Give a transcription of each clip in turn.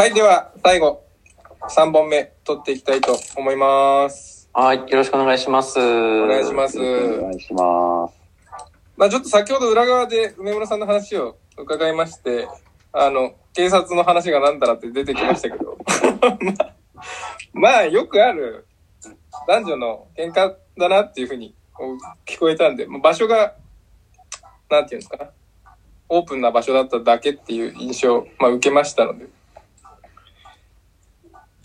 はい、では最後、3本目取っていきたいと思います。はい、よろしくお願いします。おお願いします。お願いします。まあちょっと先ほど裏側で梅村さんの話を伺いまして、あの、警察の話がなんだらって出てきましたけど、まあ、まあよくある男女の喧嘩だなっていうふうに聞こえたんで、まあ場所が、なんていうんですか、オープンな場所だっただけっていう印象を、まあ、受けましたので、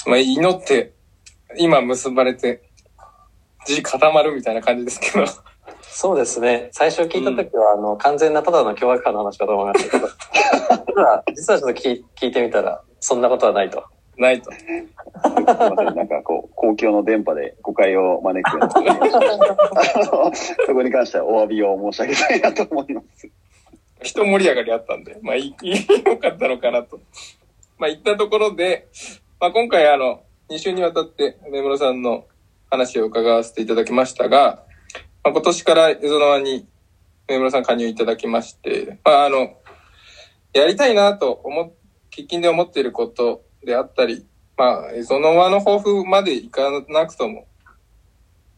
まあ祈って、今結ばれて、字固まるみたいな感じですけど、そうですね。最初聞いたときは、あの、完全なただの凶悪犯の話かと思いましたけど、実は、実はちょっと聞い聞いてみたら、そんなことはないと。ないと。なんかこう、公共の電波で誤解を招くような そこに関してはお詫びを申し上げたいなと思います。一盛り上がりあったんで、まあ、いい、良かったのかなと。まあ、言ったところで、まあ、今回あの、2週にわたって、梅村さんの話を伺わせていただきましたが、まあ、今年からエゾノワに梅村さん加入いただきまして、まあ、あの、やりたいなと思、喫緊で思っていることであったり、まあ、エゾノワの抱負までいかなくとも、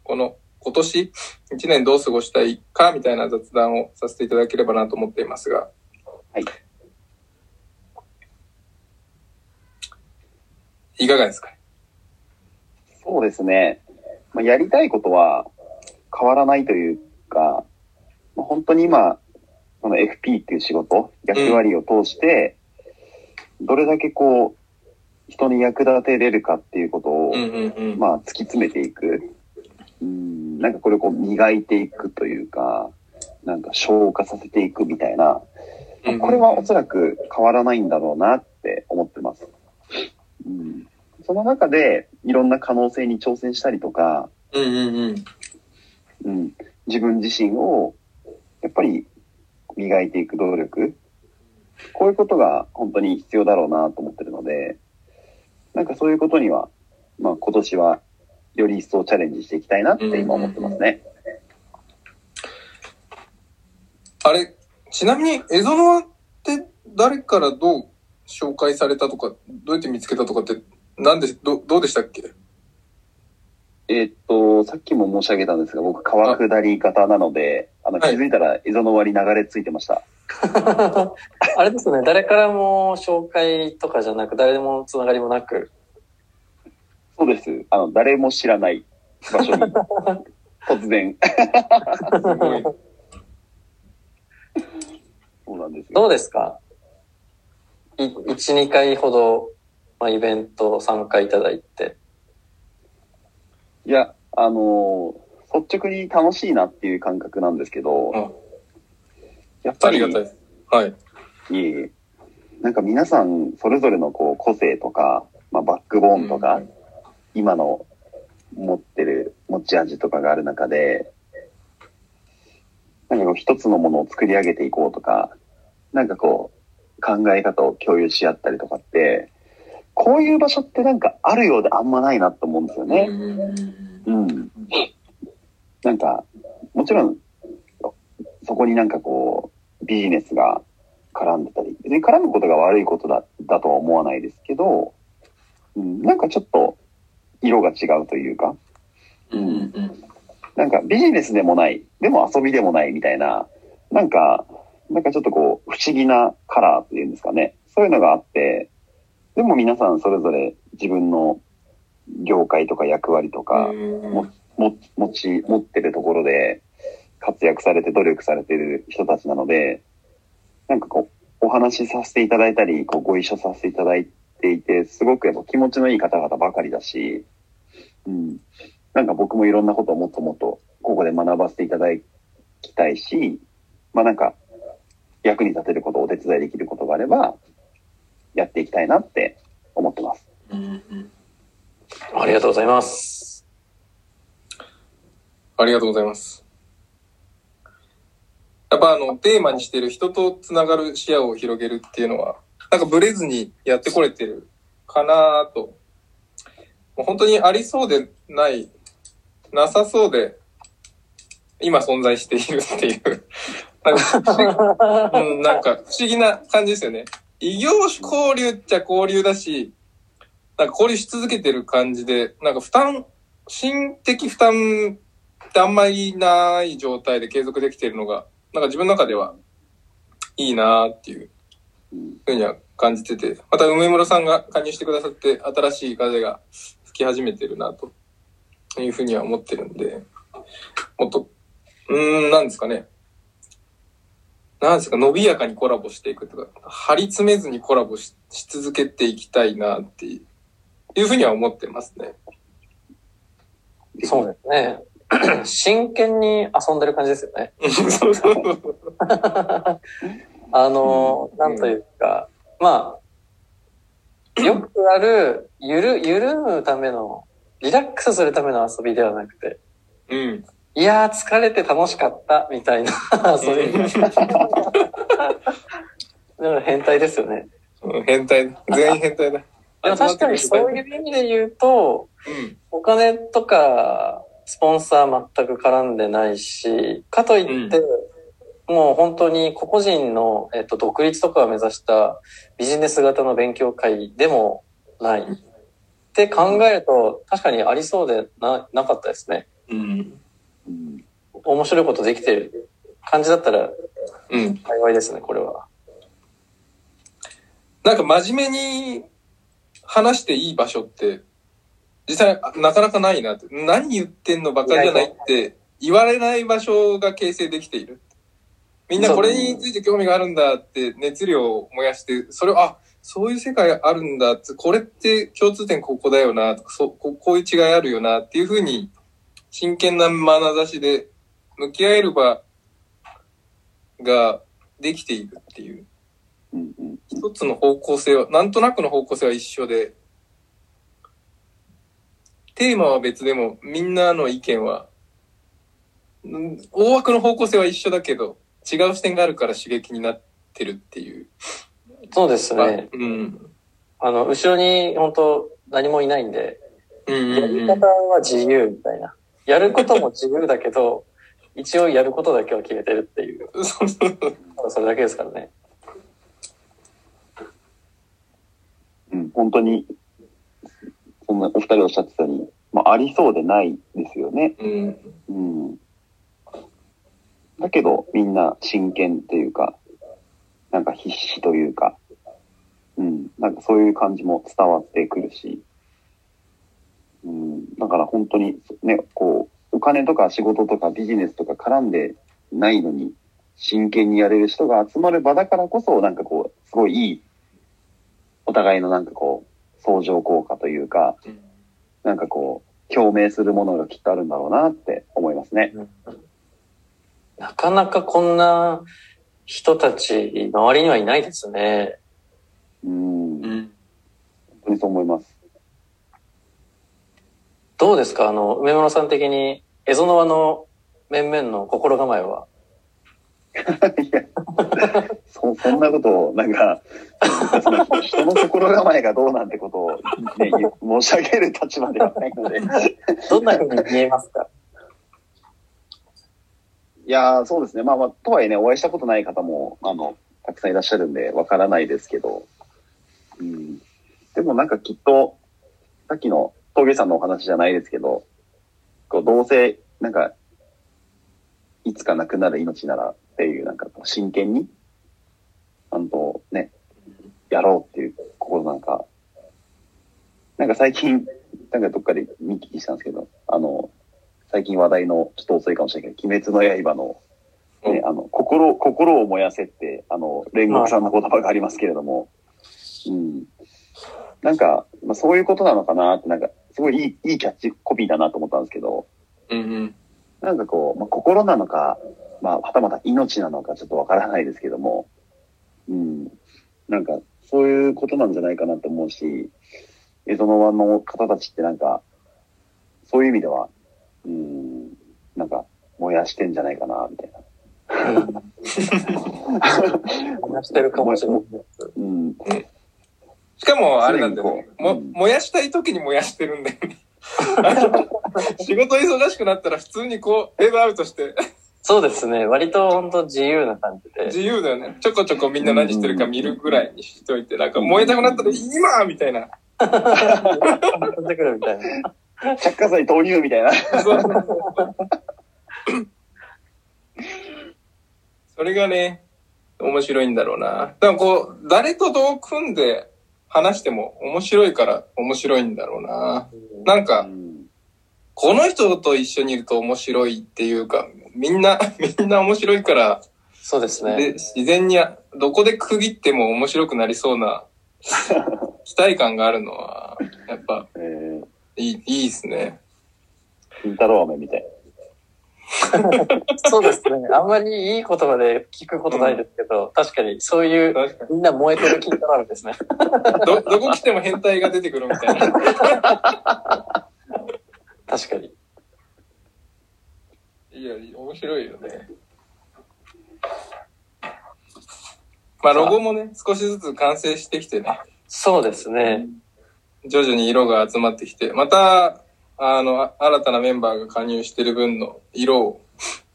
この今年一年どう過ごしたいかみたいな雑談をさせていただければなと思っていますが。はい。いかがですか？そうですね。まあ、やりたいことは変わらないというか、まあ、本当に今、この FP っていう仕事、役割を通して、どれだけこう、人に役立てれるかっていうことを。まあ、突き詰めていく。うん、なんかこれをこう磨いていくというか、なんか消化させていくみたいな、まあこれはおそらく変わらないんだろうなって思ってます。うん、その中でいろんな可能性に挑戦したりとか、うんうんうん。うん、自分自身をやっぱり磨いていく努力、こういうことが本当に必要だろうなと思ってるので、なんかそういうことには、まあ今年はより一層チャレンジしていきたいなって今思ってますね。あれ、ちなみに、エゾノワって誰からどう紹介されたとか、どうやって見つけたとかって、なんで、ど、どうでしたっけ？えーっと、さっきも申し上げたんですが、僕川下り型なので、あの気はいづいたら溝の割り流れついてました。あれですね、誰からも紹介とかじゃなく、誰でもつながりもなく、そうです。あの、誰も知らない場所に、突然。すごい。そうなんですよ。どうですか？い ?1、2回ほど、まあ、イベント参加いただいて。いや、あのー率直に楽しいなっていう感覚なんですけど、あやっぱり、ありがたい。はい。いえいえなんか皆さんそれぞれのこう個性とか、まあ、バックボーンとか、うん今の持ってる持ち味とかがある中で、なんかこう一つのものを作り上げていこうとか、なんかこう考え方を共有し合ったりとかって、こういう場所ってなんかあるようであんまないなと思うんですよね。うん。なんか、もちろん、そこになんかこう、ビジネスが絡んでたり、別に絡むことが悪いことだ、だとは思わないですけど、うん、なんかちょっと色が違うというか、うんうんなんかビジネスでもない、でも遊びでもないみたいな、なんか、なんかちょっとこう、不思議なカラーっていうんですかね。そういうのがあって、でも皆さんそれぞれ自分の業界とか役割とか、うん。もも持ち、持ってるところで活躍されて努力されてる人たちなので、なんかこう、お話しさせていただいたり、こう、ご一緒させていただいていて、すごくやっぱ気持ちのいい方々ばかりだし、うん。なんか僕もいろんなことをもっともっと、ここで学ばせていただきたいし、まあなんか、役に立てること、お手伝いできることがあれば、やっていきたいなって思ってます。うんうんありがとうございます。ありがとうございます。やっぱあの、テーマにしてる人とつながる視野を広げるっていうのは、なんかブレずにやってこれてるかなと。もう本当にありそうでない、なさそうで、今存在しているっていう。なんかうん、なんか不思議な感じですよね。異業種交流っちゃ交流だし、なんか交流し続けてる感じで、なんか負担、心的負担ってあんまりない状態で継続できてるのが、なんか自分の中ではいいなっていうふうには感じてて、また梅村さんが加入してくださって新しい風が吹き始めてるなというふうには思ってるんで、もっと、うーん、なんですかね。なんですか、伸びやかにコラボしていくとか、張り詰めずにコラボしし続けていきたいなっていうふうには思ってますね。そうですね。真剣に遊んでる感じですよね。そうそうそう。あの、うんなんというか、まあ、よくある、ゆる、ゆるむための、リラックスするための遊びではなくて、うん。いやー疲れて楽しかった、みたいな遊び。だから変態ですよね。うん変態だ。全員変態だ。でも確かにそういう意味で言うと、うん。お金とか、スポンサー全く絡んでないし、かといって、もう本当に個々人の、えっと、独立とかを目指したビジネス型の勉強会でもない。って考えると、確かにありそうでな、なかったですね。面白いことできてる感じだったらうん。幸いですね、これは。なんか真面目に話していい場所って、実際なかなかないなって。何言ってんのバカじゃないって言われない場所が形成できている。みんなこれについて興味があるんだって熱量を燃やして、それを、あ、そういう世界あるんだって、これって共通点ここだよな、とかそうここういう違いあるよなっていうふうに真剣な眼差しで向き合える場ができているっていう。うんうん一つの方向性は、なんとなくの方向性は一緒で、テーマは別でも、みんなの意見は、うん大枠の方向性は一緒だけど、違う視点があるから刺激になってるっていう。そうですね。うん。あの、後ろに本当何もいないんで、うんうんやり方は自由みたいな。やることも自由だけど、一応やることだけは決めてるっていう。うん。それだけですからね。うん、本当に、そんなお二人おっしゃってたように、まあ、ありそうでないですよね。うん。うん。だけど、みんな真剣っていうか、なんか必死というか、うん、なんかそういう感じも伝わってくるし、うん、だから本当にね、こう、お金とか仕事とかビジネスとか絡んでないのに、真剣にやれる人が集まる場だからこそ、なんかこう、すごいいい、お互いのなんかこう、相乗効果というか、なんかこう、共鳴するものがきっとあるんだろうなって思いますね。なかなかこんな人たち、周りにはいないですね。うん、本うん。当にそう思います。どうですか？あの、梅村さん的に、エゾノワの面々の心構えは？いや、そ、そんなことを、なんか、人の心構えがどうなんてことを、ね、申し上げる立場ではないので。どんな風に見えますか？いやー、そうですね。まあまあ、とはいえね、お会いしたことない方も、あの、たくさんいらっしゃるんで、わからないですけど。うん。でもなんかきっと、さっきの峠さんのお話じゃないですけど、こう、どうせ、なんか、いつか亡くなる命ならっていう、なんかこう真剣に、ちゃんとね、やろうっていう心なんか、なんか最近、なんかどっかで見聞きしたんですけど、あの、最近話題の、ちょっと遅いかもしれないけど、鬼滅の刃の、ね、あの、心、心を燃やせって、あの、煉獄さんの言葉がありますけれども、うん。なんか、まあ、そういうことなのかなって、なんか、すごいいい、いいキャッチコピーだなと思ったんですけど、うんうん。なんかこう、まあ、心なのか、まあ、はたまた命なのかちょっとわからないですけども、うん。なんか、そういうことなんじゃないかなと思うし、エゾノワの方たちってなんか、そういう意味では、うん、なんか、燃やしてんじゃないかな、みたいな。うん。話してるかもしれないです。うん。しかも、あれなんだよね。も、燃やしたい時に燃やしてるんだよね。仕事忙しくなったら普通にこう、フェードアウトして、そうですね。割と本当自由な感じで。自由だよね。ちょこちょこみんな何してるか見るぐらいにしといて、なんか燃えたくなったら今みたいな。飛んでくるみたいな。着火剤投入みたいな。それがね、面白いんだろうな。でもこう、誰とどう組んで話しても面白いから面白いんだろうな。なんうか、んこの人と一緒にいると面白いっていうか、みんな、みんな面白いから、そうですね。で、自然にどこで区切っても面白くなりそうな 期待感があるのは、やっぱえー、いい、いいですね。金太郎飴みたい。そうですね。あんまりいい言葉で聞くことないですけど、確かにそういう。みんな燃えてる金太郎ですね。ど、どこ来ても変態が出てくるみたいな。確かに。いや、面白いよね。まあ、ロゴもね、少しずつ完成してきてね、そうですね。徐々に色が集まってきて、また、あの、あ新たなメンバーが加入してる分の色を、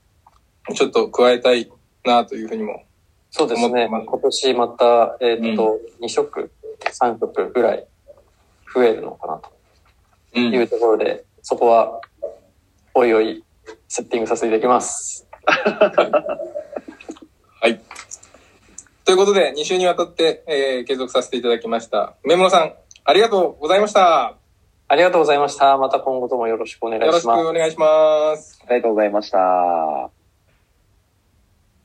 ちょっと加えたいなというふうにも。そうですね。今年また、えっ、と、2色、3色ぐらい増えるのかなう。というんところで、そこは、おいおい、セッティングさせていただきます。はい。ということで、2週にわたって、えー継続させていただきました。梅室さん、ありがとうございました。ありがとうございました。また今後ともよろしくお願いよろしくします。お願いします。ありがとうございました。